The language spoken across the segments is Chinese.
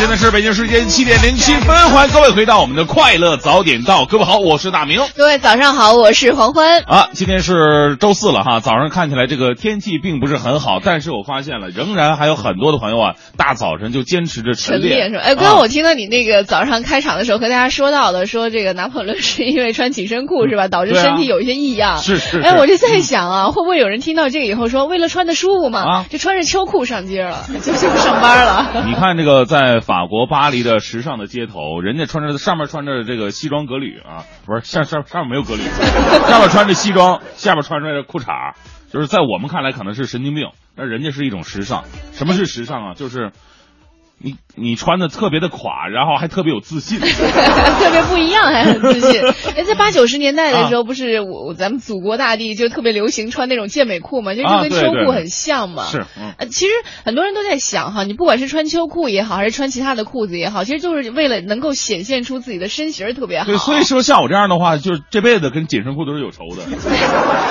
现在是北京时间七点零七分，欢迎各位回到我们的快乐早点到。各位好，我是大明。各位早上好，我是黄欢。啊，今天是周四了哈，早上看起来这个天气并不是很好，但是我发现了，仍然还有很多的朋友啊，大早晨就坚持着晨练是吧？哎，刚刚我听到你那个早上开场的时候和大家说到的，说这个拿破仑是因为穿紧身裤是吧，导致身体有一些异样。是是。哎，我就在想啊，会不会有人听到这个以后说，为了穿的舒服嘛，啊，就穿着秋裤上街了，就去上班了。你看这个在法国巴黎的时尚的街头，人家穿着上面穿着这个西装革履啊，不是上上上面没有革履，上面穿着西装，下面穿着裤衩，就是在我们看来可能是神经病，但人家是一种时尚。什么是时尚啊？就是你你穿的特别的垮，然后还特别有自信，特别不一样，还很自信。哎，在八九十年代的时候，不是我咱们祖国大地就特别流行穿那种健美裤嘛，就就跟秋裤很像嘛。是，呃，其实很多人都在想哈，你不管是穿秋裤也好，还是穿其他的裤子也好，其实就是为了能够显现出自己的身形特别好。对，所以说像我这样的话，就是这辈子跟紧身裤都是有仇的，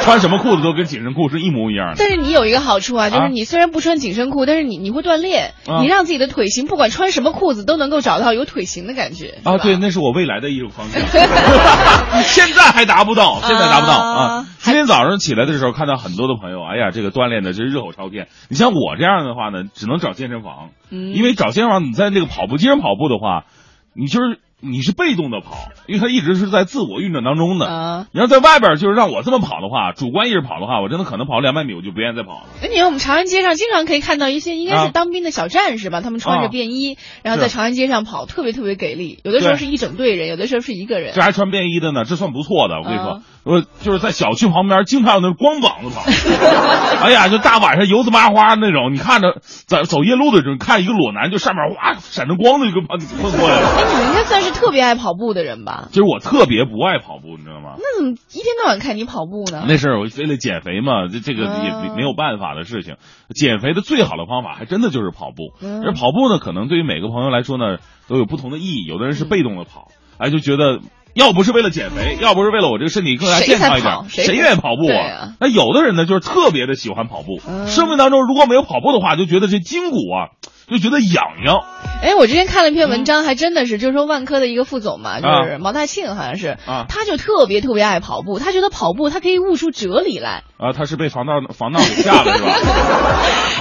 穿什么裤子都跟紧身裤是一模一样的。但是你有一个好处啊，就是你虽然不穿紧身裤，但是你你会锻炼，你让自己的腿型不管穿什么裤子都能够找到有腿型的感觉。啊，对，那是我未来的一种方向，现在还达不到，现在达不到啊。今天早上起来的时候，看到很多的朋友，哎呀，这个锻炼的真热火朝天。你像我这样的话呢，只能找健身房，因为找健身房，你在这个跑步机上跑步的话，你就是。你是被动的跑，因为他一直是在自我运转当中的。啊，你要在外边就是让我这么跑的话，主观意识跑的话，我真的可能跑两百米我就不愿意再跑了。那你看我们长安街上经常可以看到一些应该是当兵的小战士吧，他们穿着便衣，然后在长安街上跑，特别特别给力。有的时候是一整队人，有的时候是一个人。这还穿便衣的呢，这算不错的。我跟你说，我就是在小区旁边经常有那光膀子跑。哎呀，就大晚上油子麻花那种，你看着在走夜路的时候，看一个裸男就上面哇闪着光的一个跑喷过来了。哎，你们应该算是特别爱跑步。的人吧，就是我特别不爱跑步，你知道吗？那怎么一天到晚看你跑步呢？那是我为了减肥嘛，这这个也没有办法的事情。减肥的最好的方法，还真的就是跑步。而跑步呢，可能对于每个朋友来说呢，都有不同的意义。有的人是被动的跑，哎，就觉得要不是为了减肥，要不是为了我这个身体更加健康一点，谁愿意跑步啊？那有的人呢，就是特别的喜欢跑步。生命当中如果没有跑步的话，就觉得这筋骨啊。就觉得痒痒。哎，我之前看了一篇文章，还真的是，就是说万科的一个副总嘛，就是毛大庆，好像是，啊，他就特别特别爱跑步，他觉得跑步他可以悟出哲理来。啊，他是被防盗防盗给吓了是吧？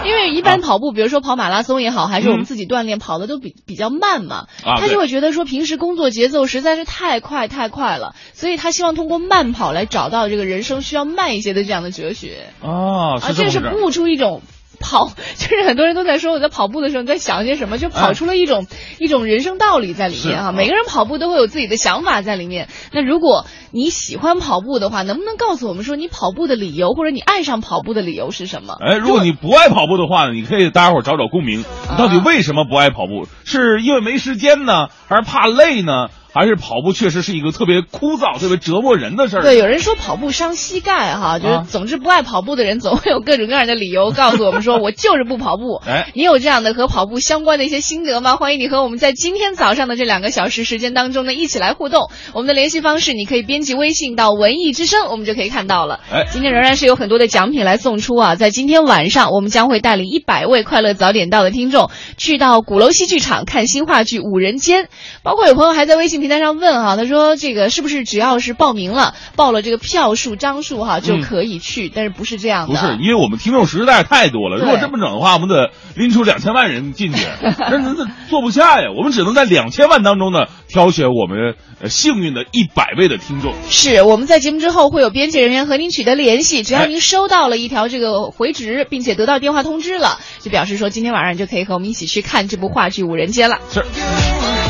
因为一般跑步，比如说跑马拉松也好，还是我们自己锻炼，跑的都比比较慢嘛，他就会觉得说平时工作节奏实在是太快太快了，所以他希望通过慢跑来找到这个人生需要慢一些的这样的哲学。啊，啊，这是悟出一种。跑 就是很多人都在说我在跑步的时候在想些什么，就跑出了一种一种人生道理在里面哈。每个人跑步都会有自己的想法在里面。那如果你喜欢跑步的话，能不能告诉我们说你跑步的理由，或者你爱上跑步的理由是什么？哎，如果你不爱跑步的话呢，你可以大家伙找找共鸣。你到底为什么不爱跑步？是因为没时间呢，还是怕累呢？还是跑步确实是一个特别枯燥、特别折磨人的事儿。对，有人说跑步伤膝盖哈，就是总之不爱跑步的人总会有各种各样的理由告诉我们说，我就是不跑步。哎，你有这样的和跑步相关的一些心得吗？欢迎你和我们在今天早上的这两个小时时间当中呢一起来互动。我们的联系方式你可以编辑微信到文艺之声，我们就可以看到了。哎，今天仍然是有很多的奖品来送出啊！在今天晚上，我们将会带领一百位快乐早点到的听众去到鼓楼戏剧场看新话剧《五人间》，包括有朋友还在微信平台上问哈，他。说这个是不是只要是报名了，报了这个票数张数哈就可以去？但是不是这样的？不是，因为我们听众实在太多了。如果这么整的话，我们得拎出两千万人进去，那那那坐不下呀。我们只能在两千万当中呢挑选我们幸运的一百位的听众。是我们在节目之后会有编辑人员和您取得联系，只要您收到了一条这个回执，并且得到电话通知了，就表示说今天晚上就可以和我们一起去看这部话剧《五人街》了。是。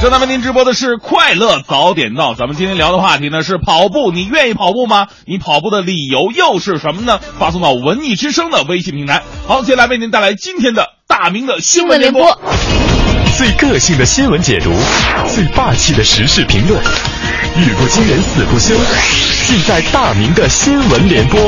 正在为您直播的是快乐早点到，咱们今天聊的话题呢是跑步，你愿意跑步吗？你跑步的理由又是什么呢？发送到文艺之声的微信平台。好，接下来为您带来今天的大明的新闻联播，最个性的新闻解读，最霸气的时事评论，语不惊人死不休，尽在大明的新闻联播。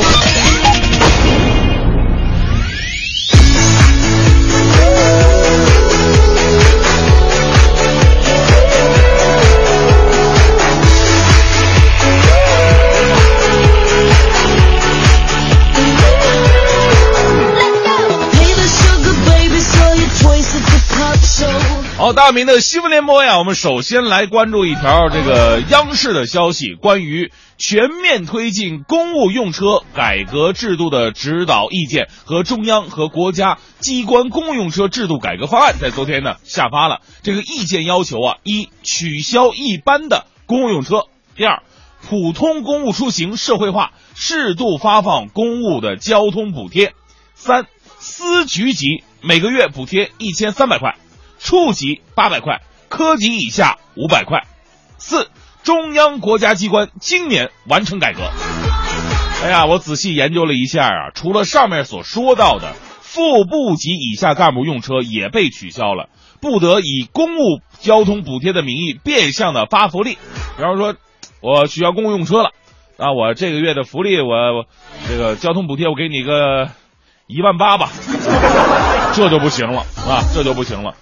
大明的新闻联播呀，我们首先来关注一条这个央视的消息，关于全面推进公务用车改革制度的指导意见和中央和国家机关公务用车制度改革方案，在昨天呢下发了。这个意见要求啊，一取消一般的公务用车，第二，普通公务出行社会化，适度发放公务的交通补贴，三，司局级每个月补贴一千三百块。处级八百块，科级以下五百块。四，中央国家机关今年完成改革。哎呀，我仔细研究了一下啊，除了上面所说到的，副部级以下干部用车也被取消了，不得以公务交通补贴的名义变相的发福利。比方说，我取消公务用车了，那我这个月的福利，我这个交通补贴我给你个一万八吧，这就不行了啊，这就不行了。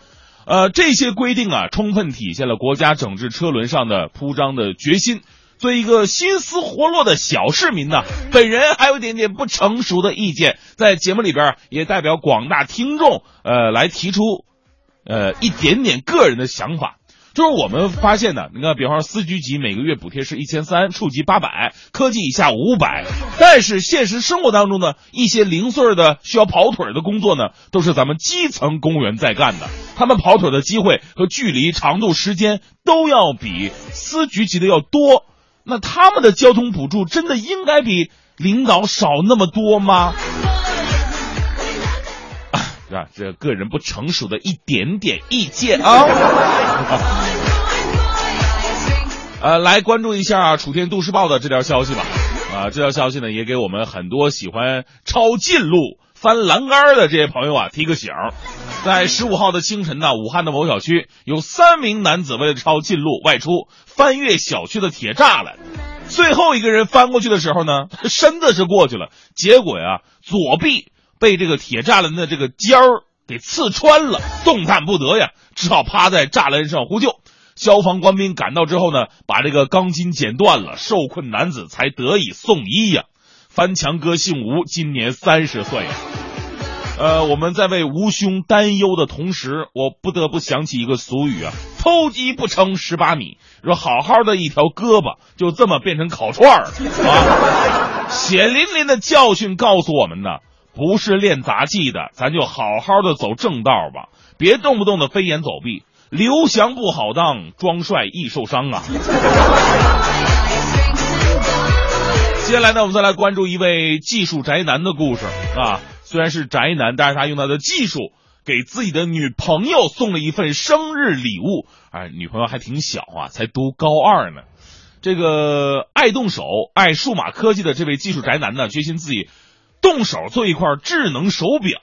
呃，这些规定啊，充分体现了国家整治车轮上的铺张的决心。作为一个心思活络的小市民呢，本人还有一点点不成熟的意见，在节目里边也代表广大听众，呃，来提出，呃，一点点个人的想法。就是我们发现呢，你看，比方说司局级每个月补贴是一千三，处级八百，科技以下五百。但是现实生活当中呢，一些零碎的需要跑腿的工作呢，都是咱们基层公务员在干的，他们跑腿的机会和距离、长度、时间都要比司局级的要多。那他们的交通补助真的应该比领导少那么多吗？是吧？这个人不成熟的一点点意见啊。呃，来关注一下《楚天都市报》的这条消息吧。啊，这条消息呢，也给我们很多喜欢抄近路、翻栏杆的这些朋友啊提个醒。在十五号的清晨呢，武汉的某小区有三名男子为了抄近路外出，翻越小区的铁栅栏。最后一个人翻过去的时候呢，身子是过去了，结果呀，左臂。被这个铁栅栏的这个尖儿给刺穿了，动弹不得呀，只好趴在栅栏上呼救。消防官兵赶到之后呢，把这个钢筋剪断了，受困男子才得以送医呀。翻墙哥姓吴，今年三十岁呀。呃，我们在为吴兄担忧的同时，我不得不想起一个俗语啊：偷鸡不成蚀把米。说好好的一条胳膊，就这么变成烤串儿啊！血淋淋的教训告诉我们呢。不是练杂技的，咱就好好的走正道吧，别动不动的飞檐走壁。刘翔不好当，装帅易受伤啊。接下来呢，我们再来关注一位技术宅男的故事啊。虽然是宅男，但是他用他的技术给自己的女朋友送了一份生日礼物。哎，女朋友还挺小啊，才读高二呢。这个爱动手、爱数码科技的这位技术宅男呢，决心自己。动手做一块智能手表，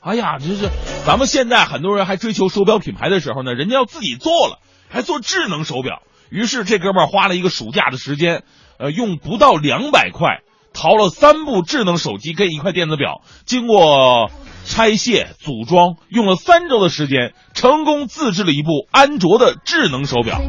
哎呀，这是咱们现在很多人还追求手表品牌的时候呢，人家要自己做了，还做智能手表。于是这哥们儿花了一个暑假的时间，呃，用不到两百块淘了三部智能手机跟一块电子表，经过拆卸组装，用了三周的时间，成功自制了一部安卓的智能手表。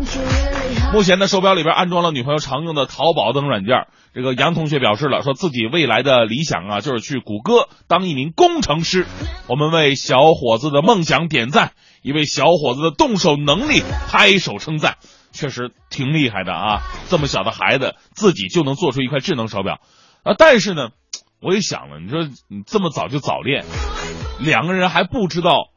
目前的，手表里边安装了女朋友常用的淘宝等软件。这个杨同学表示了，说自己未来的理想啊，就是去谷歌当一名工程师。我们为小伙子的梦想点赞，一位小伙子的动手能力拍手称赞，确实挺厉害的啊！这么小的孩子自己就能做出一块智能手表啊！但是呢，我也想了，你说你这么早就早恋，两个人还不知道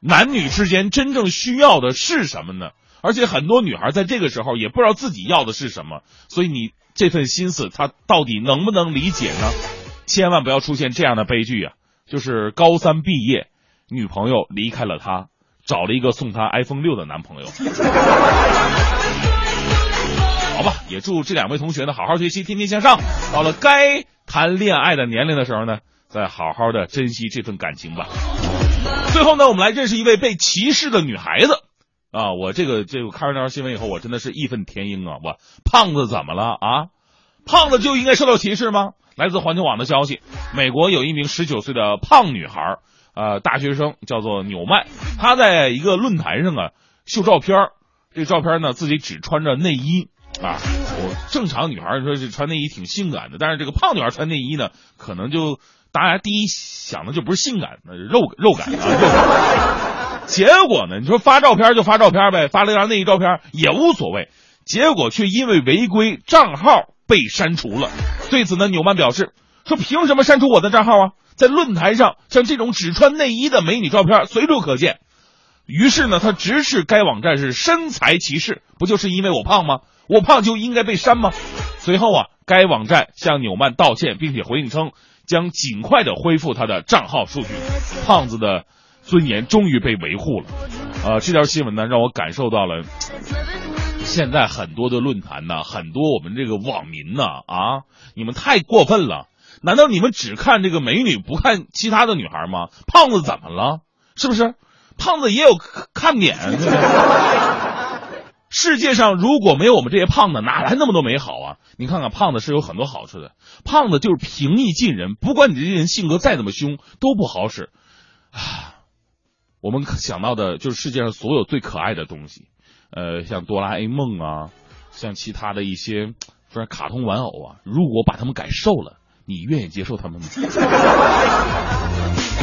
男女之间真正需要的是什么呢？而且很多女孩在这个时候也不知道自己要的是什么，所以你。这份心思，他到底能不能理解呢？千万不要出现这样的悲剧啊！就是高三毕业，女朋友离开了他，找了一个送他 iPhone 六的男朋友。好吧，也祝这两位同学呢好好学习，天天向上。到了该谈恋爱的年龄的时候呢，再好好的珍惜这份感情吧。最后呢，我们来认识一位被歧视的女孩子。啊，我这个这个看完这条新闻以后，我真的是义愤填膺啊！我胖子怎么了啊？胖子就应该受到歧视吗？来自环球网的消息，美国有一名十九岁的胖女孩，呃，大学生叫做纽曼，她在一个论坛上啊秀照片这照片呢自己只穿着内衣啊。我正常女孩说是穿内衣挺性感的，但是这个胖女孩穿内衣呢，可能就大家第一想的就不是性感，那肉肉感啊。肉感。结果呢，你说发照片就发照片呗，发了一张内衣照片也无所谓，结果却因为违规账号被删除了。对此呢，纽曼表示说：“凭什么删除我的账号啊？在论坛上，像这种只穿内衣的美女照片随处可见。”于是呢，他直视该网站是身材歧视，不就是因为我胖吗？我胖就应该被删吗？随后啊，该网站向纽曼道歉，并且回应称将尽快的恢复他的账号数据。胖子的尊严终于被维护了。呃，这条新闻呢，让我感受到了现在很多的论坛呢，很多我们这个网民呢，啊，你们太过分了！难道你们只看这个美女，不看其他的女孩吗？胖子怎么了？是不是？胖子也有看点。世界上如果没有我们这些胖子，哪来那么多美好啊？你看看胖子是有很多好处的，胖子就是平易近人，不管你这些人性格再怎么凶，都不好使。啊，我们想到的就是世界上所有最可爱的东西，呃，像哆啦 A 梦啊，像其他的一些说卡通玩偶啊，如果把他们改瘦了，你愿意接受他们吗？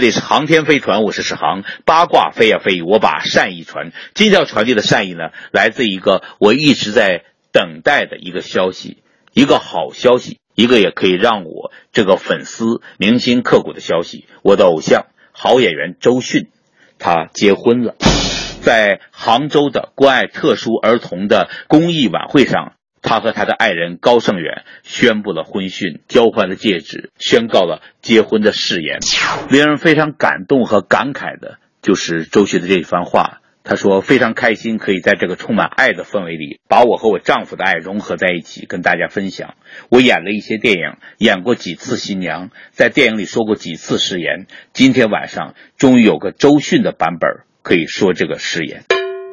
这里是航天飞船，我是史航。八卦飞呀飞，我把善意传。今天要传递的善意呢，来自一个我一直在等待的一个消息，一个好消息，一个也可以让我这个粉丝铭心刻骨的消息。我的偶像，好演员周迅，他结婚了，在杭州的关爱特殊儿童的公益晚会上，他和他的爱人高胜远宣布了婚讯，交换了戒指，宣告了结婚的誓言。令人非常感动和感慨的就是周迅的这一番话。他说：“非常开心可以在这个充满爱的氛围里，把我和我丈夫的爱融合在一起，跟大家分享。我演了一些电影，演过几次新娘，在电影里说过几次誓言。今天晚上终于有个周迅的版本可以说这个誓言。”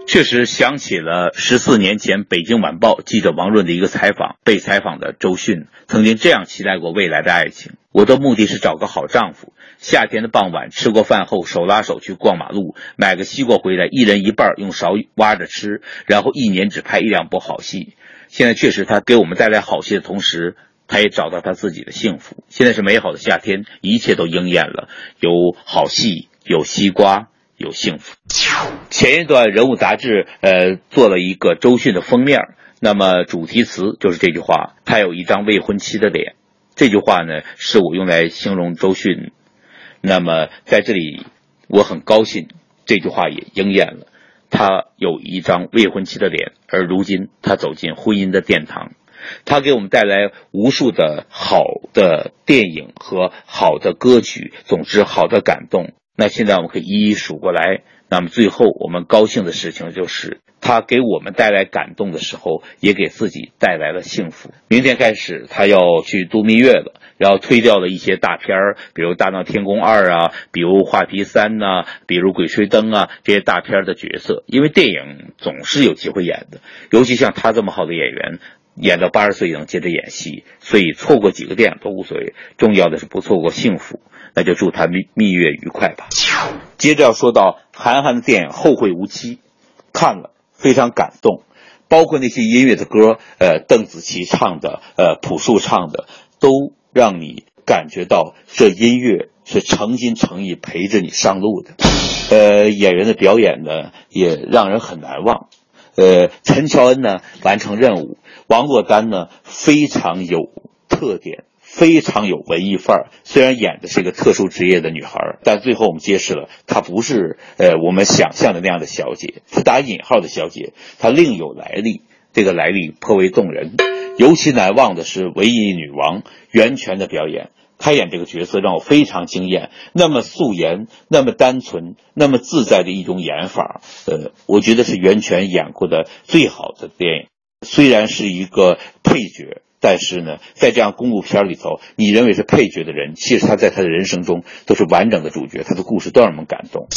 确实想起了十四年前《北京晚报》记者王润的一个采访，被采访的周迅曾经这样期待过未来的爱情：“我的目的是找个好丈夫，夏天的傍晚吃过饭后手拉手去逛马路，买个西瓜回来，一人一半用勺挖着吃，然后一年只拍一两部好戏。现在确实他给我们带来好戏的同时，他也找到他自己的幸福。现在是美好的夏天，一切都应验了，有好戏，有西瓜。”有幸福。前一段人物杂志呃做了一个周迅的封面，那么主题词就是这句话：他有一张未婚妻的脸。这句话呢是我用来形容周迅。那么在这里，我很高兴，这句话也应验了。他有一张未婚妻的脸，而如今他走进婚姻的殿堂。他给我们带来无数的好的电影和好的歌曲，总之好的感动。那现在我们可以一一数过来。那么最后我们高兴的事情就是，他给我们带来感动的时候，也给自己带来了幸福。明天开始他要去度蜜月了，然后推掉了一些大片儿，比如《大闹天宫二》啊，比如《画皮三》呐，比如《鬼吹灯》啊这些大片的角色。因为电影总是有机会演的，尤其像他这么好的演员。演到八十岁也能接着演戏，所以错过几个电影都无所谓，重要的是不错过幸福。那就祝他蜜蜜月愉快吧。接着要说到韩寒的电影《后会无期》，看了非常感动，包括那些音乐的歌，呃，邓紫棋唱的，呃，朴树唱的，都让你感觉到这音乐是诚心诚意陪着你上路的。呃，演员的表演呢，也让人很难忘。呃，陈乔恩呢完成任务，王珞丹呢非常有特点，非常有文艺范儿。虽然演的是一个特殊职业的女孩，但最后我们揭示了她不是呃我们想象的那样的小姐，是打引号的小姐，她另有来历，这个来历颇为动人。尤其难忘的是唯一女王袁泉的表演。她演这个角色让我非常惊艳，那么素颜，那么单纯，那么自在的一种演法，呃，我觉得是袁泉演过的最好的电影。虽然是一个配角，但是呢，在这样公路片里头，你认为是配角的人，其实他在他的人生中都是完整的主角，他的故事都让我们感动。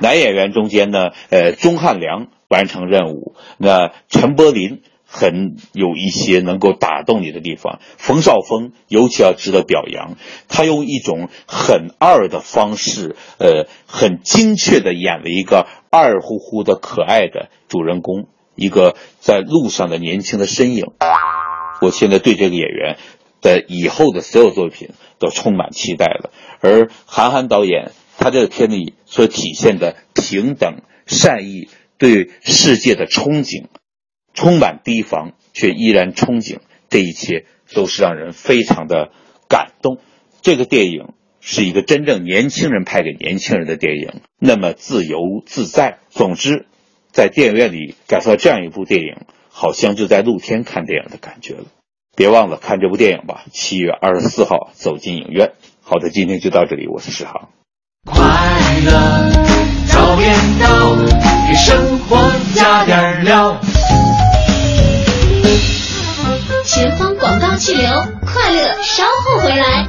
男演员中间呢，呃，钟汉良完成任务，那陈柏霖。很有一些能够打动你的地方，冯绍峰尤其要值得表扬。他用一种很二的方式，呃，很精确的演了一个二乎乎的可爱的主人公，一个在路上的年轻的身影。我现在对这个演员的以后的所有作品都充满期待了。而韩寒导演他这个片里所体现的平等、善意、对世界的憧憬。充满提防，却依然憧憬，这一切都是让人非常的感动。这个电影是一个真正年轻人拍给年轻人的电影，那么自由自在。总之，在电影院里感受到这样一部电影，好像就在露天看电影的感觉了。别忘了看这部电影吧，七月二十四号走进影院。好的，今天就到这里，我是史航。快乐早点到，给生活加点料。前方广告气流，快乐稍后回来。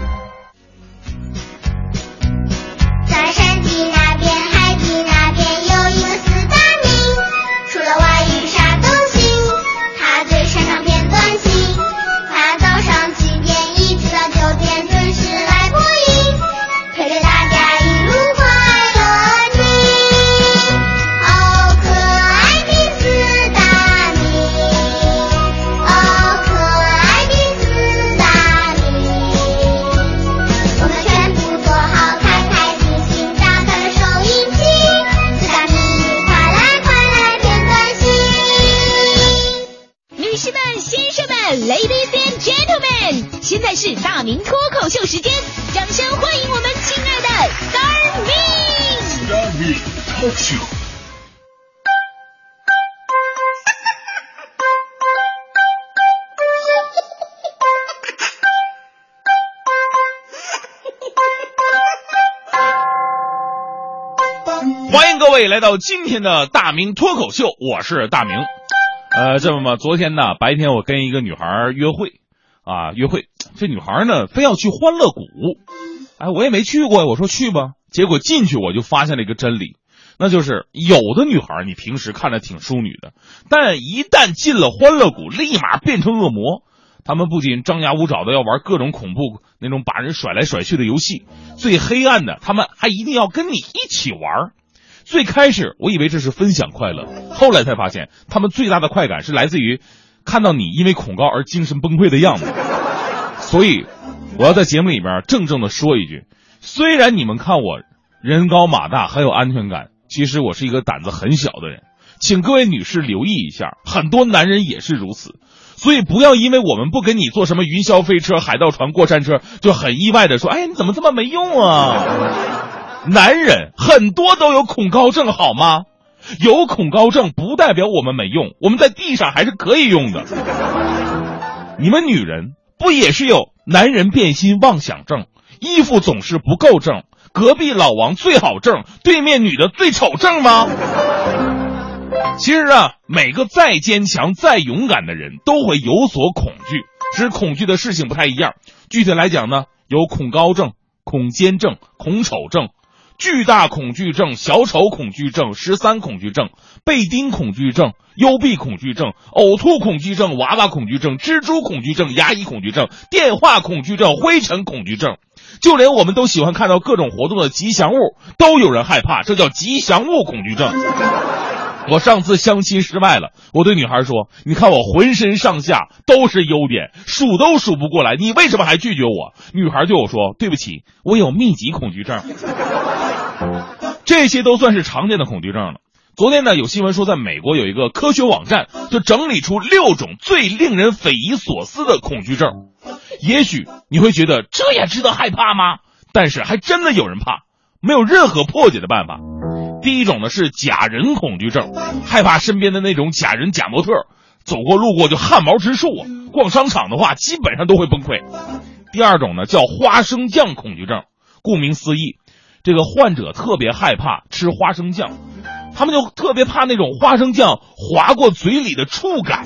是大明脱口秀时间掌声欢迎我们亲爱的 star me star me 欢迎各位来到今天的大明脱口秀我是大明。呃这么嘛昨天呢白天我跟一个女孩约会啊，约会，这女孩呢非要去欢乐谷，哎，我也没去过，我说去吧，结果进去我就发现了一个真理，那就是有的女孩你平时看着挺淑女的，但一旦进了欢乐谷，立马变成恶魔。他们不仅张牙舞爪的要玩各种恐怖那种把人甩来甩去的游戏，最黑暗的，他们还一定要跟你一起玩。最开始我以为这是分享快乐，后来才发现，他们最大的快感是来自于看到你因为恐高而精神崩溃的样子。所以，我要在节目里边郑重的说一句：虽然你们看我人高马大很有安全感，其实我是一个胆子很小的人。请各位女士留意一下，很多男人也是如此。所以不要因为我们不跟你坐什么云霄飞车、海盗船、过山车，就很意外的说：“哎，你怎么这么没用啊？”男人很多都有恐高症，好吗？有恐高症不代表我们没用，我们在地上还是可以用的。你们女人不也是有男人变心妄想症、衣服总是不够正、隔壁老王最好正、对面女的最丑症吗？其实啊，每个再坚强、再勇敢的人都会有所恐惧，只是恐惧的事情不太一样。具体来讲呢，有恐高症、恐奸症、恐丑症、巨大恐惧症、小丑恐惧症、十三恐惧症、被叮恐惧症、幽闭恐惧症、呕吐恐惧症、娃娃恐惧症、蜘蛛恐惧症、牙医恐惧症、电话恐惧症、灰尘恐惧症，就连我们都喜欢看到各种活动的吉祥物，都有人害怕，这叫吉祥物恐惧症。我上次相亲失败了，我对女孩说：“你看我浑身上下都是优点，数都数不过来，你为什么还拒绝我？”女孩对我说：“对不起，我有密集恐惧症。”这些都算是常见的恐惧症了。昨天呢，有新闻说，在美国有一个科学网站就整理出六种最令人匪夷所思的恐惧症。也许你会觉得这也值得害怕吗？但是还真的有人怕，没有任何破解的办法。第一种呢是假人恐惧症，害怕身边的那种假人假模特，走过路过就汗毛直竖啊。逛商场的话，基本上都会崩溃。第二种呢叫花生酱恐惧症，顾名思义，这个患者特别害怕吃花生酱，他们就特别怕那种花生酱划过嘴里的触感。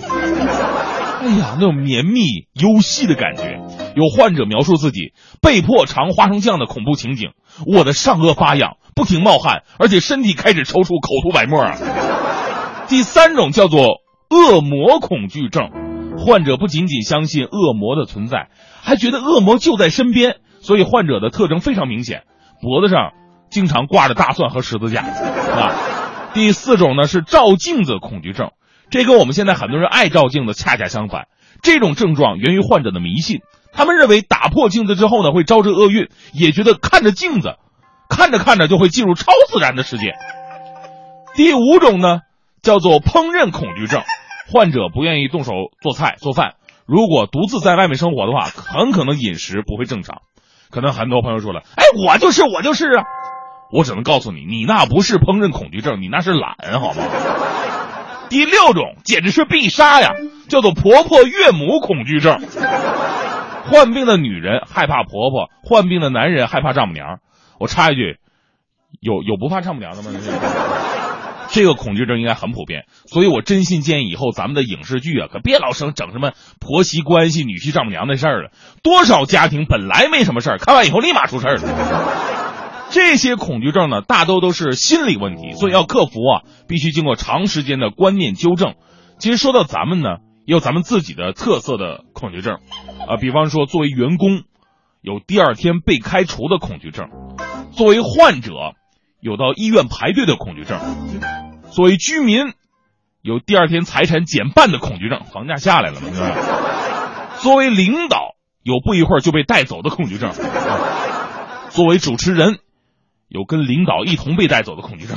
哎呀，那种绵密幽细的感觉。有患者描述自己被迫尝花生酱的恐怖情景，我的上颚发痒。不停冒汗，而且身体开始抽搐，口吐白沫啊！第三种叫做恶魔恐惧症，患者不仅仅相信恶魔的存在，还觉得恶魔就在身边，所以患者的特征非常明显，脖子上经常挂着大蒜和十字架啊。第四种呢是照镜子恐惧症，这跟我们现在很多人爱照镜子恰恰相反，这种症状源于患者的迷信，他们认为打破镜子之后呢会招致厄运，也觉得看着镜子。看着看着就会进入超自然的世界。第五种呢，叫做烹饪恐惧症，患者不愿意动手做菜做饭，如果独自在外面生活的话，很可能饮食不会正常。可能很多朋友说了，哎，我就是我就是啊，我只能告诉你，你那不是烹饪恐惧症，你那是懒，好吗？第六种简直是必杀呀，叫做婆婆岳母恐惧症，患病的女人害怕婆婆，患病的男人害怕丈母娘。我插一句，有有不怕丈母娘的吗？这个恐惧症应该很普遍，所以我真心建议以后咱们的影视剧啊，可别老生整什么婆媳关系、女婿丈母娘的事儿了。多少家庭本来没什么事儿，看完以后立马出事儿了。这些恐惧症呢，大多都是心理问题，所以要克服啊，必须经过长时间的观念纠正。其实说到咱们呢，也有咱们自己的特色的恐惧症啊，比方说作为员工，有第二天被开除的恐惧症。作为患者，有到医院排队的恐惧症；作为居民，有第二天财产减半的恐惧症，房价下来了嘛？作为领导，有不一会儿就被带走的恐惧症；作为主持人，有跟领导一同被带走的恐惧症。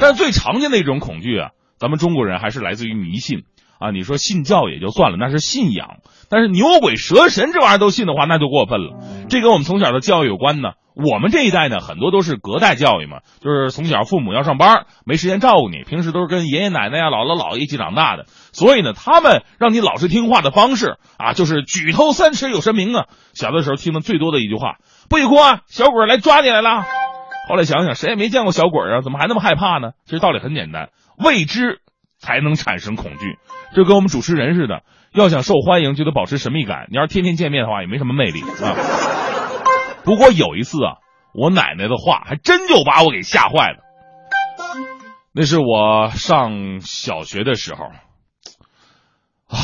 但最常见的一种恐惧啊，咱们中国人还是来自于迷信啊。你说信教也就算了，那是信仰。但是牛鬼蛇神这玩意儿都信的话，那就过分了。这跟我们从小的教育有关呢。我们这一代呢，很多都是隔代教育嘛，就是从小父母要上班，没时间照顾你，平时都是跟爷爷奶奶呀、姥姥姥爷一起长大的。所以呢，他们让你老实听话的方式啊，就是举头三尺有神明啊。小的时候听的最多的一句话：“不许哭啊，小鬼来抓你来了。”后来想想，谁也没见过小鬼啊，怎么还那么害怕呢？其实道理很简单，未知才能产生恐惧。这跟我们主持人似的，要想受欢迎就得保持神秘感。你要是天天见面的话，也没什么魅力啊。不过有一次啊，我奶奶的话还真就把我给吓坏了。那是我上小学的时候啊，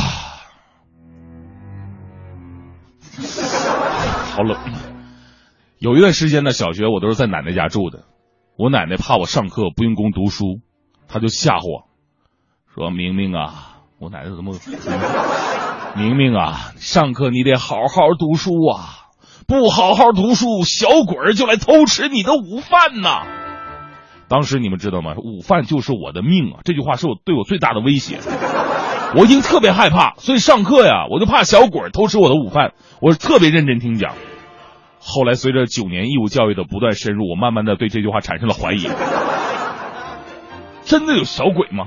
好冷。有一段时间呢，小学我都是在奶奶家住的。我奶奶怕我上课不用功读书，她就吓唬我，说明明啊，我奶奶怎么，明明啊，上课你得好好读书啊，不好好读书，小鬼儿就来偷吃你的午饭呐。当时你们知道吗？午饭就是我的命啊！这句话是我对我最大的威胁。我已经特别害怕，所以上课呀，我就怕小鬼偷吃我的午饭。我是特别认真听讲。后来随着九年义务教育的不断深入，我慢慢的对这句话产生了怀疑。真的有小鬼吗？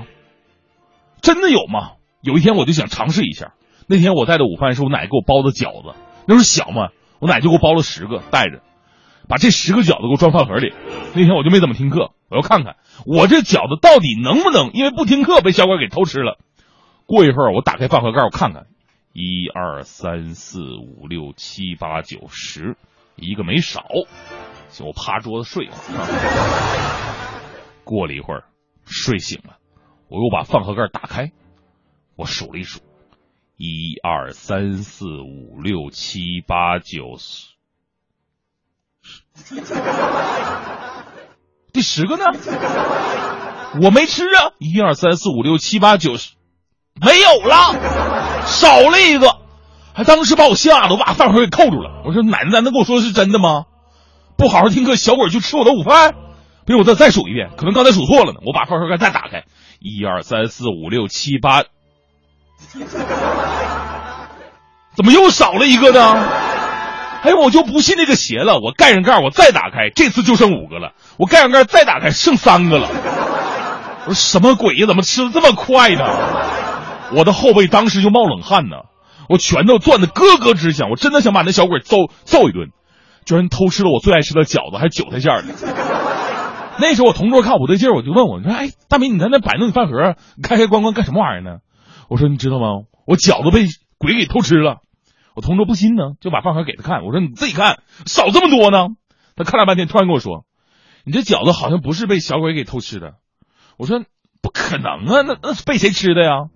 真的有吗？有一天我就想尝试一下。那天我带的午饭是我奶给我包的饺子，那时候小嘛，我奶就给我包了十个，带着，把这十个饺子给我装饭盒里。那天我就没怎么听课，我要看看我这饺子到底能不能因为不听课被小鬼给偷吃了。过一会儿我打开饭盒盖，我看看，一二三四五六七八九十。一个没少，行，我趴桌子睡会。过了一会儿，睡醒了，我又把饭盒盖打开，我数了一数，一二三四五六七八九十，第十个呢？我没吃啊！一二三四五六七八九十，没有了，少了一个。还当时把我吓得，我把饭盒给扣住了。我说：“奶奶，难道跟我说的是真的吗？不好好听课，小鬼就吃我的午饭？不如我再再数一遍，可能刚才数错了呢。”我把饭盒盖再打开，一二三四五六七八，怎么又少了一个呢？哎，我就不信这个邪了。我盖上盖，我再打开，这次就剩五个了。我盖上盖再打开，剩三个了。我说什么鬼呀？怎么吃的这么快呢？我的后背当时就冒冷汗呢。我拳头攥得咯咯直响，我真的想把那小鬼揍揍一顿，居然偷吃了我最爱吃的饺子，还韭菜馅的。那时候我同桌看我不对劲儿，我就问我，你说，哎，大明，你在那摆弄你饭盒，开开关关干什么玩意儿呢？我说，你知道吗？我饺子被鬼给偷吃了。我同桌不信呢，就把饭盒给他看。我说，你自己看，少这么多呢。他看了半天，突然跟我说，你这饺子好像不是被小鬼给偷吃的。我说，不可能啊，那那是被谁吃的呀？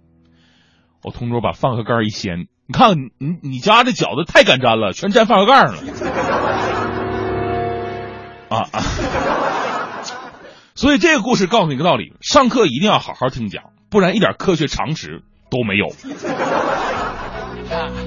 我同桌把饭盒盖一掀。你看，你你家这饺子太敢粘了，全粘饭盒盖上了。啊 啊！所以这个故事告诉你一个道理：上课一定要好好听讲，不然一点科学常识都没有。有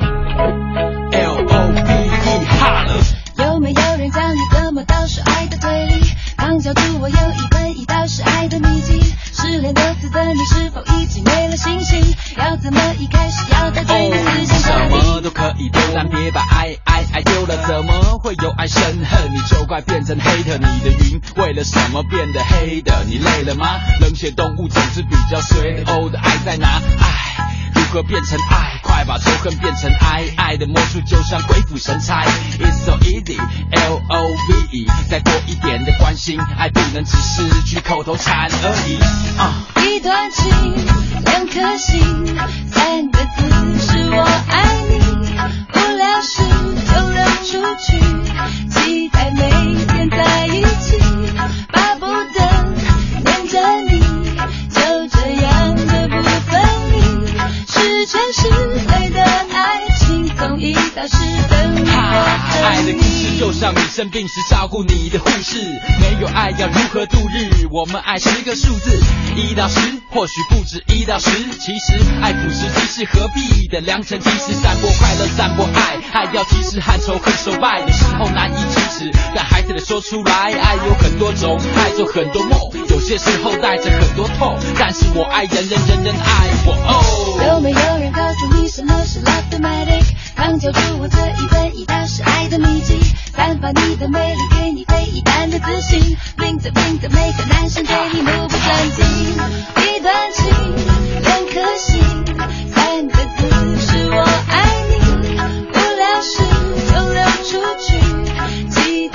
失恋的自尊，你是否已经没了信心？要怎么一开始要带对你自信？什么都可以丢，但别把爱爱爱丢了。怎么会有爱生恨？你就快变成黑的。你的云为了什么变得黑的？你累了吗？冷血动物总是比较随的。哦的爱在哪？爱如何变成爱？快把仇恨变成爱。爱的魔术就像鬼斧神差。It's so easy, L O V E。再多一点的关心，爱不能只是句口头禅而已。一段情，两颗心，三个字是我爱你。无聊时就扔出去，期爱的故事就像你生病时照顾你的护士，没有爱要如何度日？我们爱十个数字，一到十，或许不止一到十。其实爱朴实即是何必的良辰吉时，散播快乐，散播爱。爱要及时汗仇恨手败的时候难以启齿，但还是得说出来。爱有很多种，爱做很多梦，有些时候带着很多痛，但是我爱人人，人人爱我。哦，有没有人告诉你什么是 love the 想教出我这一本一道是爱的秘籍，散发你的魅力，给你飞一般的自信领着领着，每个男生对你目不转睛。一段情，两颗心，三个字是我爱你。无聊时就溜出去，期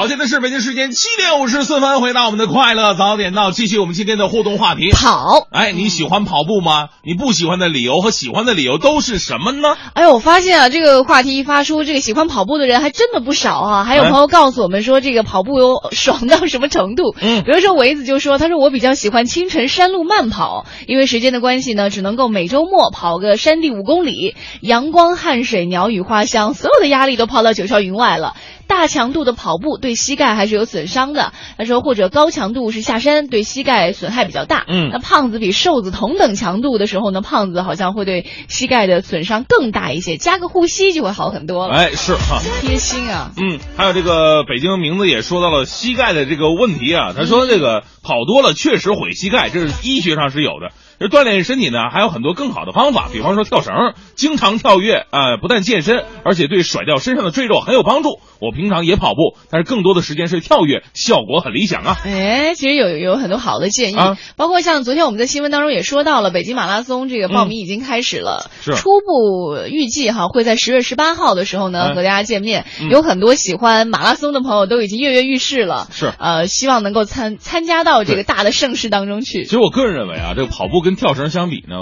好，现在是北京时间七点五十四分，回到我们的快乐早点到，继续我们今天的互动话题。跑。哎，你喜欢跑步吗？你不喜欢的理由和喜欢的理由都是什么呢？哎，我发现啊，这个话题一发出，这个喜欢跑步的人还真的不少啊。还有朋友告诉我们说，这个跑步有 爽到什么程度？嗯比如说维子就说，他说我比较喜欢清晨山路慢跑，因为时间的关系呢，只能够每周末跑个山地五公里，阳光、汗水、鸟语花香，所有的压力都抛到九霄云外了。大强度的跑步对膝盖还是有损伤的。他说，或者高强度是下山，对膝盖损害比较大。嗯那胖子比瘦子同等强度的时候呢，胖子好像会对膝盖的损伤更大一些，加个护膝就会好很多了。哎，是哈。贴心啊！嗯，还有这个北京名字也说到了膝盖的这个问题啊。他说这个跑多了确实毁膝盖，这是医学上是有的。这锻炼身体呢，还有很多更好的方法，比方说跳绳，经常跳跃啊、不但健身，而且对甩掉身上的赘肉很有帮助。我平常也跑步，但是更多的时间是跳跃，效果很理想啊。哎，其实有有很多好的建议，啊包括像昨天我们在新闻当中也说到了，北京马拉松这个报名已经开始了，是初步预计哈会在十月十八号的时候呢、哎和大家见面、嗯有很多喜欢马拉松的朋友都已经跃跃欲试了，是呃，希望能够参参加到这个大的盛世当中去其。实我个人认为啊，这个跑步跟跳绳相比呢，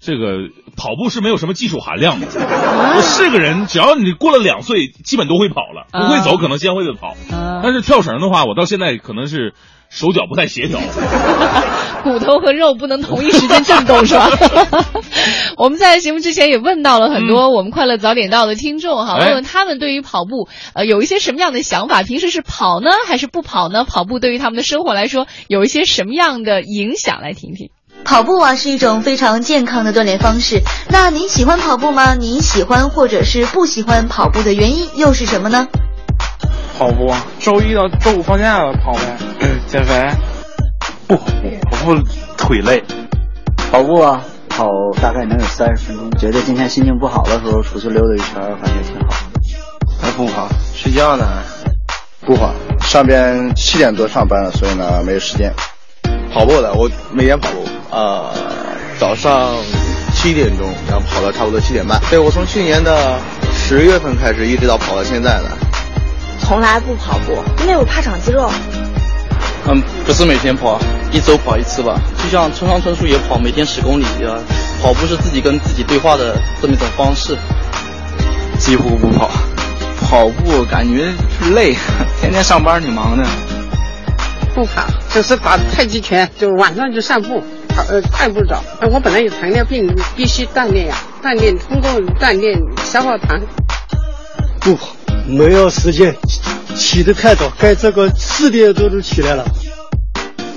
这个跑步是没有什么技术含量的。我是个人，只要你过了两岁，基本都会跑了，不会走可能先会跑。啊但是跳绳的话，我到现在可能是手脚不太协调。骨头和肉不能同一时间震动，是吧？我们在节目之前也问到了很多我们快乐早点到的听众哈，哎问问他们对于跑步呃有一些什么样的想法？平时是跑呢，还是不跑呢？跑步对于他们的生活来说有一些什么样的影响？来听听。跑步啊是一种非常健康的锻炼方式。那您喜欢跑步吗？您喜欢或者是不喜欢跑步的原因又是什么呢？跑步啊，周一到周五放假了跑呗，减肥。不跑步，跑步腿累。跑步啊，跑大概能有三十分钟。觉得今天心情不好的时候，出去溜达一圈，感觉挺好。还不跑，睡觉呢。不跑，上边七点多上班了，所以呢没有时间。跑步的，我每天跑步，呃，早上七点钟，然后跑到差不多七点半。对我从去年的十月份开始，一直到跑到现在的。从来不跑步，因为我怕长肌肉。嗯，不是每天跑，一周跑一次吧。就像村上春树也跑，每天十公里啊。跑步是自己跟自己对话的这么一种方式。几乎不跑，跑步感觉是累，天天上班挺忙的。不跑，就是打太极拳，就晚上就散步，跑呃快步走。我本来有糖尿病，必须锻炼呀，锻炼通过锻炼消耗糖。不跑，没有时间，起得太早，该这个四点多就起来了。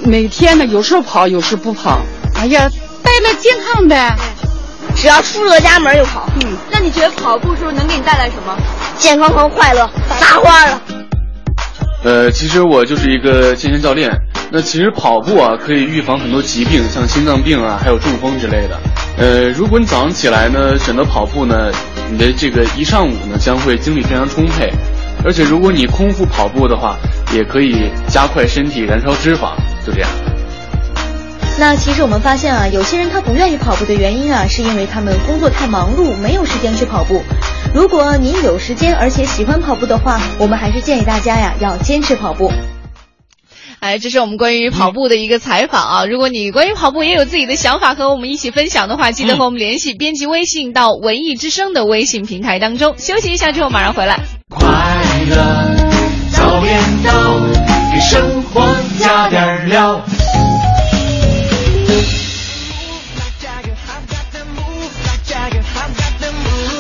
每天呢，有时候跑，有时不跑。哎呀，带来健康呗。只要出了家门就跑。嗯，那你觉得跑步是不是能给你带来什么？健康和快乐，撒花了。呃，其实我就是一个健身教练。那其实跑步啊，可以预防很多疾病，像心脏病啊，还有中风之类的。呃，如果你早上起来呢，选择跑步呢，你的这个一上午呢，将会精力非常充沛。而且如果你空腹跑步的话，也可以加快身体燃烧脂肪。就这样。那其实我们发现啊，有些人他不愿意跑步的原因啊，是因为他们工作太忙碌，没有时间去跑步。如果您有时间而且喜欢跑步的话，我们还是建议大家呀要坚持跑步。哎，这是我们关于跑步的一个采访啊！如果你关于跑步也有自己的想法和我们一起分享的话，记得和我们联系，编辑微信到文艺之声的微信平台当中。休息一下之后马上回来。快乐早点到，给生活加点料。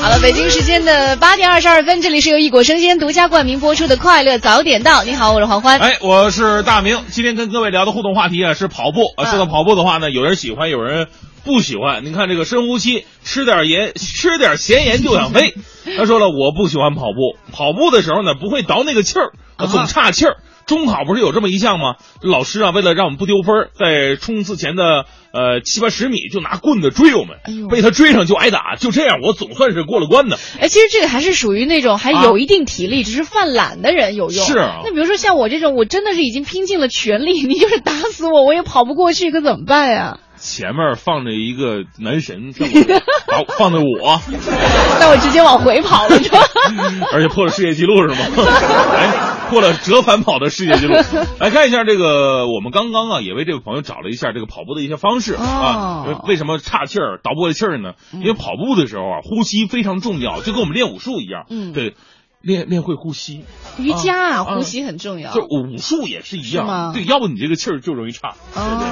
好了，北京时间的八点二十二分，这里是由一果生鲜独家冠名播出的《快乐早点到》。你好，我是黄欢。哎，我是大明。今天跟各位聊的互动话题啊是跑步啊。说到跑步的话呢，有人喜欢，有人不喜欢。您看这个深呼吸，吃点盐，吃点咸盐就想飞。他说了，我不喜欢跑步，跑步的时候呢不会倒那个气儿，总岔气儿。中考不是有这么一项吗？老师啊，为了让我们不丢分，在冲刺前的呃七八十米就拿棍子追我们，哎、被他追上就挨打。就这样，我总算是过了关的。哎，其实这个还是属于那种还有一定体力，啊、只是犯懒的人有用。是啊。那比如说像我这种，我真的是已经拼尽了全力，你就是打死我，我也跑不过去，可怎么办呀？前面放着一个男神，把 放着我，那我直接往回跑了，是吧？而且破了世界纪录是吗？哎。破了折返跑的世界纪录。来看一下这个，我们刚刚啊也为这位朋友找了一下这个跑步的一些方式啊。为什么岔气儿、倒不过来气儿呢？因为跑步的时候啊，呼吸非常重要，就跟我们练武术一样。嗯，对。练练会呼吸，瑜伽啊，呼吸很重要。就武术也是一样，对，要不你这个气儿就容易岔，对不对？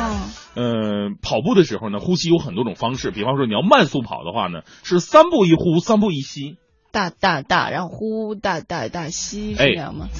嗯，跑步的时候呢，呼吸有很多种方式，比方说你要慢速跑的话呢，是三步一呼，三步一吸。大大大，然后呼大大大吸，是这样吗？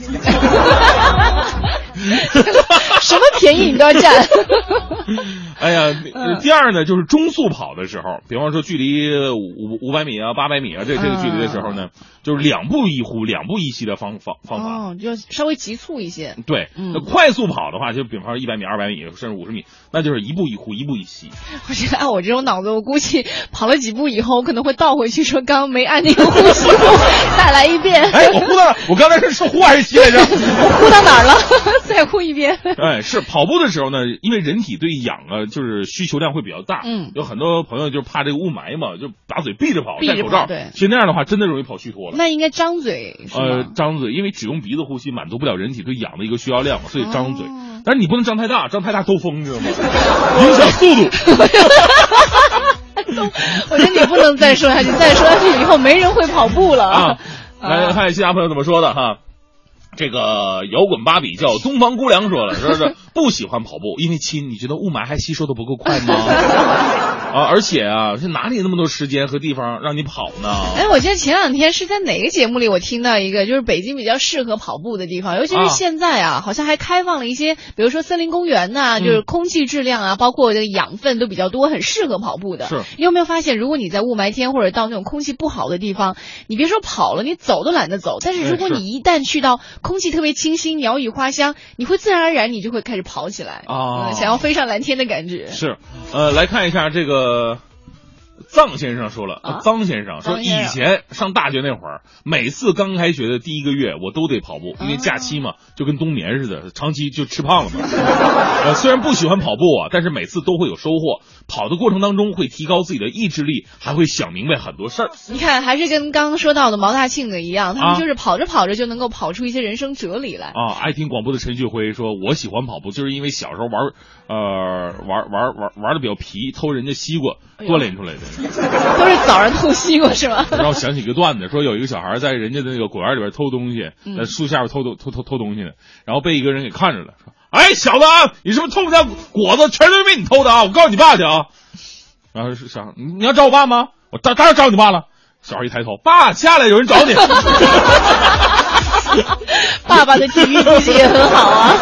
什么便宜你都要占。哎呀，第二呢，就是中速跑的时候，比方说距离五五百米啊、八百米啊这这个距离的时候呢，就是两步一呼、两步一吸的方方方法。哦，就稍微急促一些。对，那快速跑的话，就比方说一百米、二百米，甚至五十米，那就是一步一呼、一步一吸。我觉得按我这种脑子，我估计跑了几步以后，我可能会倒回去说刚刚没按那个呼吸。再来一遍！哎，我呼到，我刚才是是呼还是吸来着？我呼到哪儿了？再呼一遍。哎，是跑步的时候呢，因为人体对氧啊，就是需求量会比较大。嗯，有很多朋友就怕这个雾霾嘛，就把嘴闭着跑，戴口罩。对，其实那样的话，真的容易跑虚脱了。那应该张嘴。呃，张嘴，因为只用鼻子呼吸满足不了人体对氧的一个需要量嘛，所以张嘴。但是你不能张太大，张太大兜风，知道吗？影响速度。我觉得你不能再说下去，再说下去以后没人会跑步了啊！来看其他朋友怎么说的哈。这个摇滚芭比叫东方姑娘说了，说是不喜欢跑步，因为亲，你觉得雾霾还吸收的不够快吗？啊，而且啊，是哪里那么多时间和地方让你跑呢？哎，我记得前两天是在哪个节目里，我听到一个，就是北京比较适合跑步的地方，尤其是现在啊，好像还开放了一些，比如说森林公园呐，就是空气质量啊，包括这个养分都比较多，很适合跑步的。是，你有没有发现，如果你在雾霾天或者到那种空气不好的地方，你别说跑了，你走都懒得走。但是如果你一旦去到空气特别清新、鸟语花香，你会自然而然你就会开始跑起来啊，想要飞上蓝天的感觉。是，呃，来看一下这个。呃臧先生说了，臧先生说，以前上大学那会儿，每次刚开学的第一个月，我都得跑步，因为假期嘛，就跟冬眠似的，长期就吃胖了嘛。呃，虽然不喜欢跑步啊，但是每次都会有收获。跑的过程当中会提高自己的意志力，还会想明白很多事儿。你看，还是跟刚刚说到的毛大庆的一样，他们就是跑着跑着就能够跑出一些人生哲理来。啊，爱听广播的陈旭辉说，我喜欢跑步，就是因为小时候玩，呃，玩玩玩玩的比较皮，偷人家西瓜锻炼出来的。都是早上偷西瓜是吗？让我想起一个段子，说有一个小孩在人家的那个果园里边偷东西，在树下边偷偷偷偷偷东西呢，然后被一个人给看着了，说：“哎，小子，你是不是偷我家果子？全都是被你偷的啊！我告诉你爸去啊！”然后是想你要找我爸吗？我当当然找你爸了。小孩一抬头，爸，下来，有人找你。爸爸的体育也很好啊。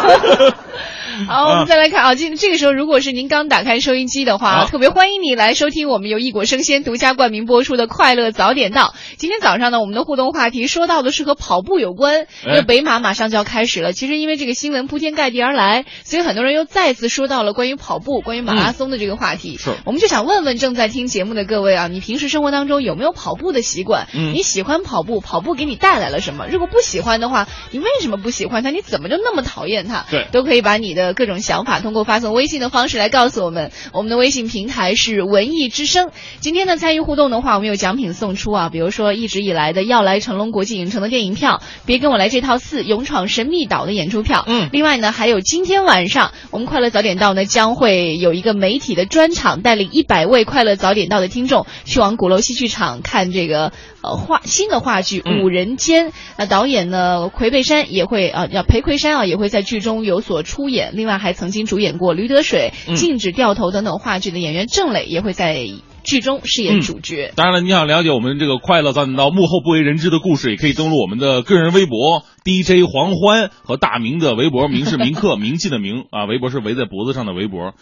好，我们再来看啊，今这个时候，如果是您刚打开收音机的话，特别欢迎你来收听我们由一果生鲜独家冠名播出的《快乐早点到》。今天早上呢，我们的互动话题说到的是和跑步有关，因为北马马上就要开始了。其实因为这个新闻铺天盖地而来，所以很多人又再次说到了关于跑步、关于马拉松的这个话题。是，我们就想问问正在听节目的各位啊，你平时生活当中有没有跑步的习惯？嗯，你喜欢跑步？跑步给你带来了什么？如果不喜欢的话，你为什么不喜欢它？你怎么就那么讨厌它？对，都可以把你的各种想法。通过发送微信的方式来告诉我们，我们的微信平台是文艺之声。今天呢，参与互动的话，我们有奖品送出啊，比如说一直以来的要来成龙国际影城的电影票，别跟我来这套四勇闯神秘岛的演出票。嗯，另外呢，还有今天晚上我们快乐早点到呢，将会有一个媒体的专场，带领一百位快乐早点到的听众去往鼓楼戏剧场看这个呃话新的话剧《五人间》。那导演呢，魁北山也会啊，叫裴魁山啊，也会在剧中有所出演。另外还曾经主主演过《驴得水》《禁止掉头》等等话剧的演员郑磊也会在剧中饰演主角。当然了，你想了解我们这个快乐早点到幕后不为人知的故事，也可以登录我们的个人微博 DJ 黄欢和大明的微博，明是明客，名气的名啊，微博是围在脖子上的围脖，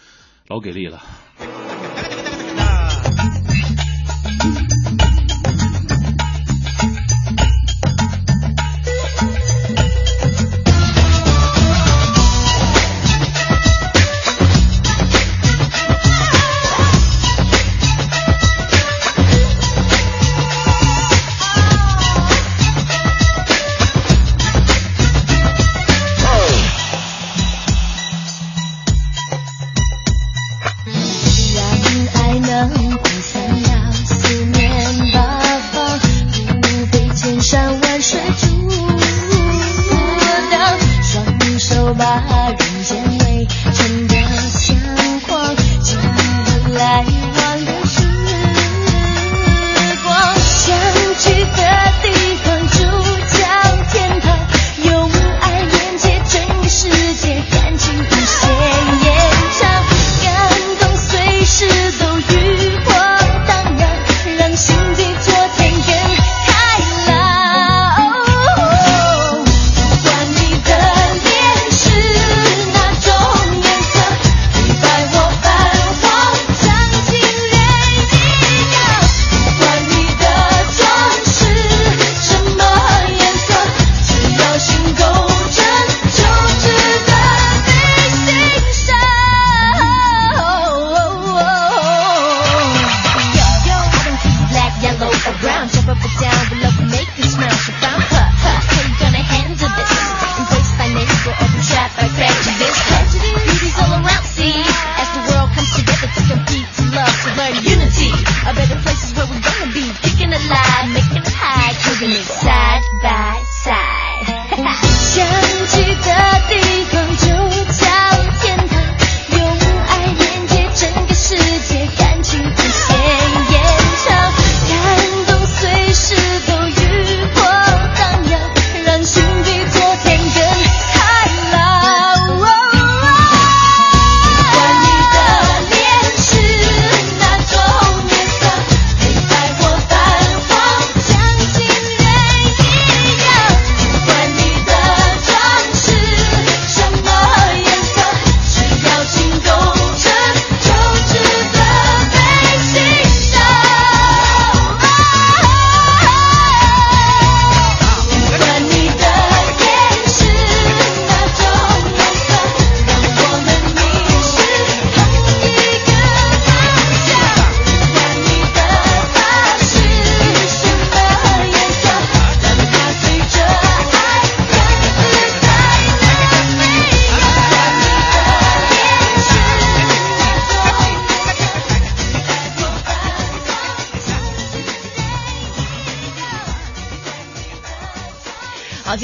老给力了。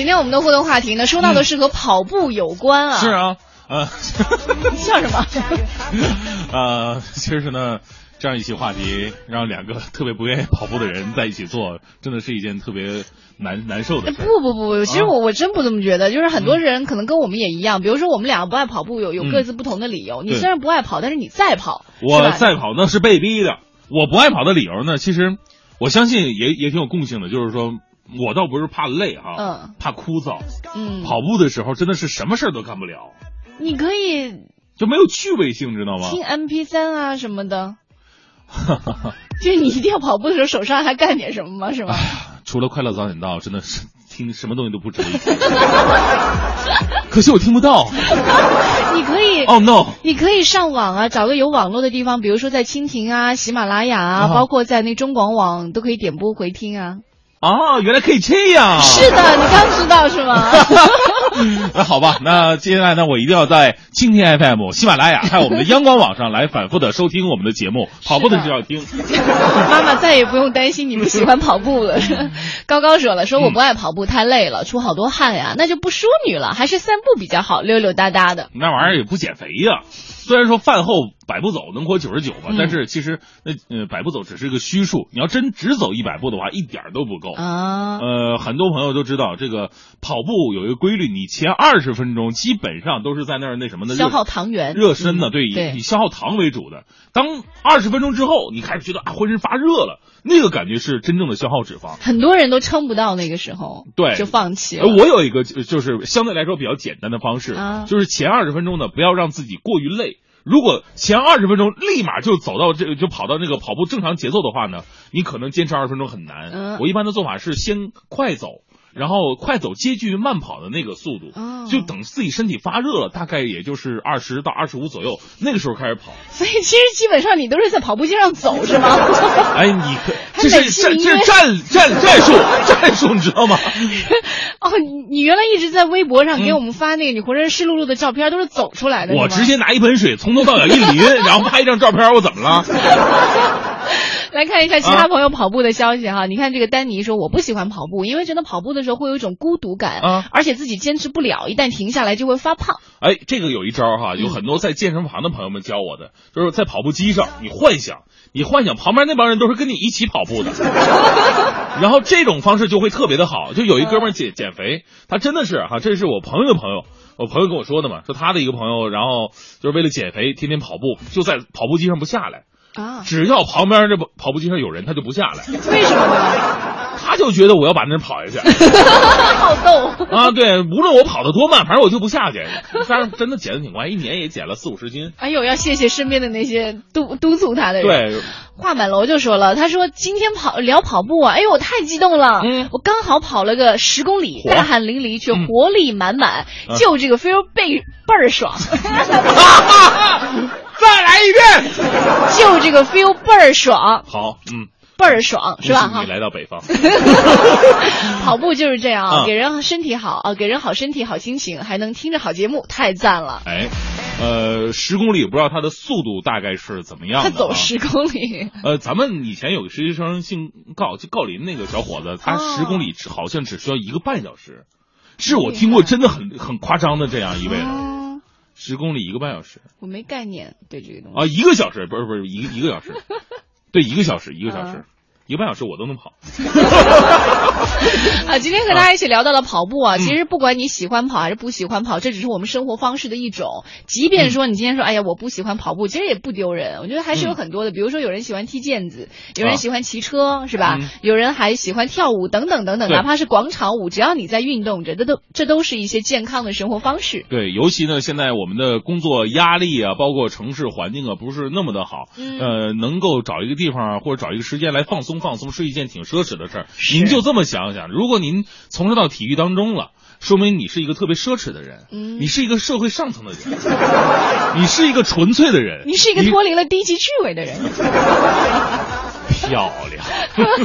今天我们的互动话题呢，说到的是和跑步有关啊。是啊，呃，笑什么？呃，其实呢，这样一些话题，让两个特别不愿意跑步的人在一起做，真的是一件特别难难受的事。不不不，其实我我真不这么觉得，就是很多人可能跟我们也一样，比如说我们两个不爱跑步，有有各自不同的理由。你虽然不爱跑，但是你在跑，我是吧在跑那是被逼的，我不爱跑的理由呢，其实我相信也也挺有共性的，就是说我倒不是怕累哈，嗯怕枯燥。嗯，跑步的时候真的是什么事儿都干不了，你可以就没有趣味性，知道吗？听 MP 三啊什么的。就是你一定要跑步的时候手上还干点什么吗？是吗？除了快乐早点到，真的是听什么东西都不值。可惜我听不到。你可以哦、no！你可以上网啊，找个有网络的地方，比如说在蜻蜓啊、喜马拉雅啊，啊包括在那中广网都可以点播回听啊。哦，原来可以这样。是的，你刚知道是吗？那好吧，那接下来呢，我一定要在蜻蜓 FM、喜马拉雅还有我们的央广网上来反复的收听我们的节目，跑步的就要听。妈妈再也不用担心你不喜欢跑步了。高高说了，说我不爱跑步，太累了，出好多汗呀，那就不淑女了，还是散步比较好，溜溜达达的。那玩意儿也不减肥呀。虽然说饭后百步走能活九十九吧，嗯但是其实那呃百步走只是个虚数，你要真只走一百步的话，一点都不够。啊，呃，很多朋友都知道这个跑步有一个规律，你前二十分钟基本上都是在那儿那什么的热消耗糖原，热身呢，对，以对以消耗糖为主的。当二十分钟之后，你开始觉得啊浑身发热了，那个感觉是真正的消耗脂肪。很多人都撑不到那个时候，对就放弃了。呃我有一个就就是相对来说比较简单的方式，啊就是前二十分钟呢，不要让自己过于累。如果前二十分钟立马就走到这个就跑到那个跑步正常节奏的话呢，你可能坚持二十分钟很难。嗯我一般的做法是先快走。然后快走接近于慢跑的那个速度，哦就等自己身体发热了，大概也就是二十到二十五左右，那个时候开始跑。所以其实基本上你都是在跑步机上走，是吗？哎，你可这是战战战战术 战术，你知道吗？哦，你你原来一直在微博上给我们发那个你浑身湿漉漉的照片，都是走出来的。吗我直接拿一盆水从头到脚一淋，然后拍一张照片，我怎么了？来看一下其啊他朋友跑步的消息哈。你看这个丹尼说我不喜欢跑步，因为觉得跑步的时候会有一种孤独感，啊而且自己坚持不了，一旦停下来就会发胖。哎，这个有一招哈，有很多在健身房的朋友们教我的，就是在跑步机上，你幻想，你幻想旁边那帮人都是跟你一起跑步的，然后这种方式就会特别的好。就有一哥们儿减减肥，他真的是哈，这是我朋友的朋友，我朋友跟我说的嘛，说他的一个朋友，然后就是为了减肥，天天跑步，就在跑步机上不下来。啊，只要旁边这跑跑步机上有人，他就不下来。为什么呢？他就觉得我要把那人跑下去。好逗啊！对，无论我跑得多慢，反正我就不下去。但是真的减的挺快，一年也减了四五十斤。哎呦，要谢谢身边的那些督督促他的人。对，画满楼就说了，他说今天跑聊跑步啊，哎呦，我太激动了，嗯我刚好跑了个十公里，大汗淋漓却活力满满，嗯就这个 feel 倍倍儿爽。再来一遍，就这个 feel 倍儿爽，好，嗯，倍儿爽是吧？哈你，来到北方。跑步就是这样，啊给人身体好啊，给人好身体好心情，还能听着好节目，太赞了。哎，呃，十公里不知道他的速度大概是怎么样的、啊？他走十公里，呃，咱们以前有个实习生姓郜，就郜林那个小伙子，他哦。十公里好像只需要一个半小时，是我听过真的很很夸张的这样一位十公里一个半小时我没概念对这个东西。啊，一个小时不是不是一个一个小时，对，一个小时一个小时。啊一个半小时我都能跑，啊，今天和大家一起聊到了跑步嗯啊。其实不管你喜欢跑还是不喜欢跑，这只是我们生活方式的一种。即便说你今天说，哎呀，我不喜欢跑步，其实也不丢人。我觉得还是有很多的，比如说有人喜欢踢毽子，有人喜欢骑车，是吧嗯？有人还喜欢跳舞等等等等，哪怕是广场舞，只要你在运动着，这都这都是一些健康的生活方式。对，尤其呢，现在我们的工作压力啊，包括城市环境啊，不是那么的好。嗯呃，能够找一个地方啊，或者找一个时间来放松放松，是一件挺奢侈的事儿。您就这么想想，如果您从事到体育当中了。说明你是一个特别奢侈的人，嗯你是一个社会上层的人，你是一个纯粹的人，你是一个脱离了低级趣味的人。漂亮。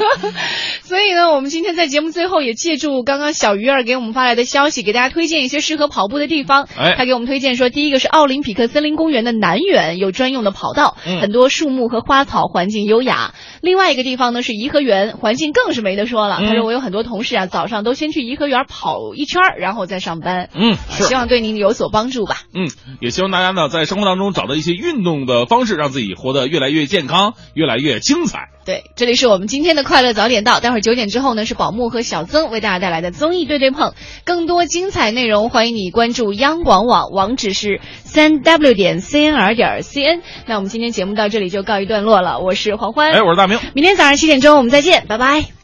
所以呢，我们今天在节目最后也借助刚刚小鱼儿给我们发来的消息，给大家推荐一些适合跑步的地方。哎他给我们推荐说，第一个是奥林匹克森林公园的南园，有专用的跑道，嗯很多树木和花草，环境优雅。另外一个地方呢是颐和园，环境更是没得说了。嗯他说我有很多同事啊，早上都先去颐和园跑一圈，然后再上班。嗯，是希望对您有所帮助吧。嗯，也希望大家呢在生活当中找到一些运动的方式，让自己活得越来越健康，越来越精彩。对，这里是我们今天的快乐早点到。待会儿九点之后呢，是宝木和小曾为大家带来的综艺对对碰。更多精彩内容，欢迎你关注央广网，网址是三 w 点 cnr 点 cn。那我们今天节目到这里就告一段落了，我是黄欢，哎，我是大明。明天早上七点钟我们再见，拜拜。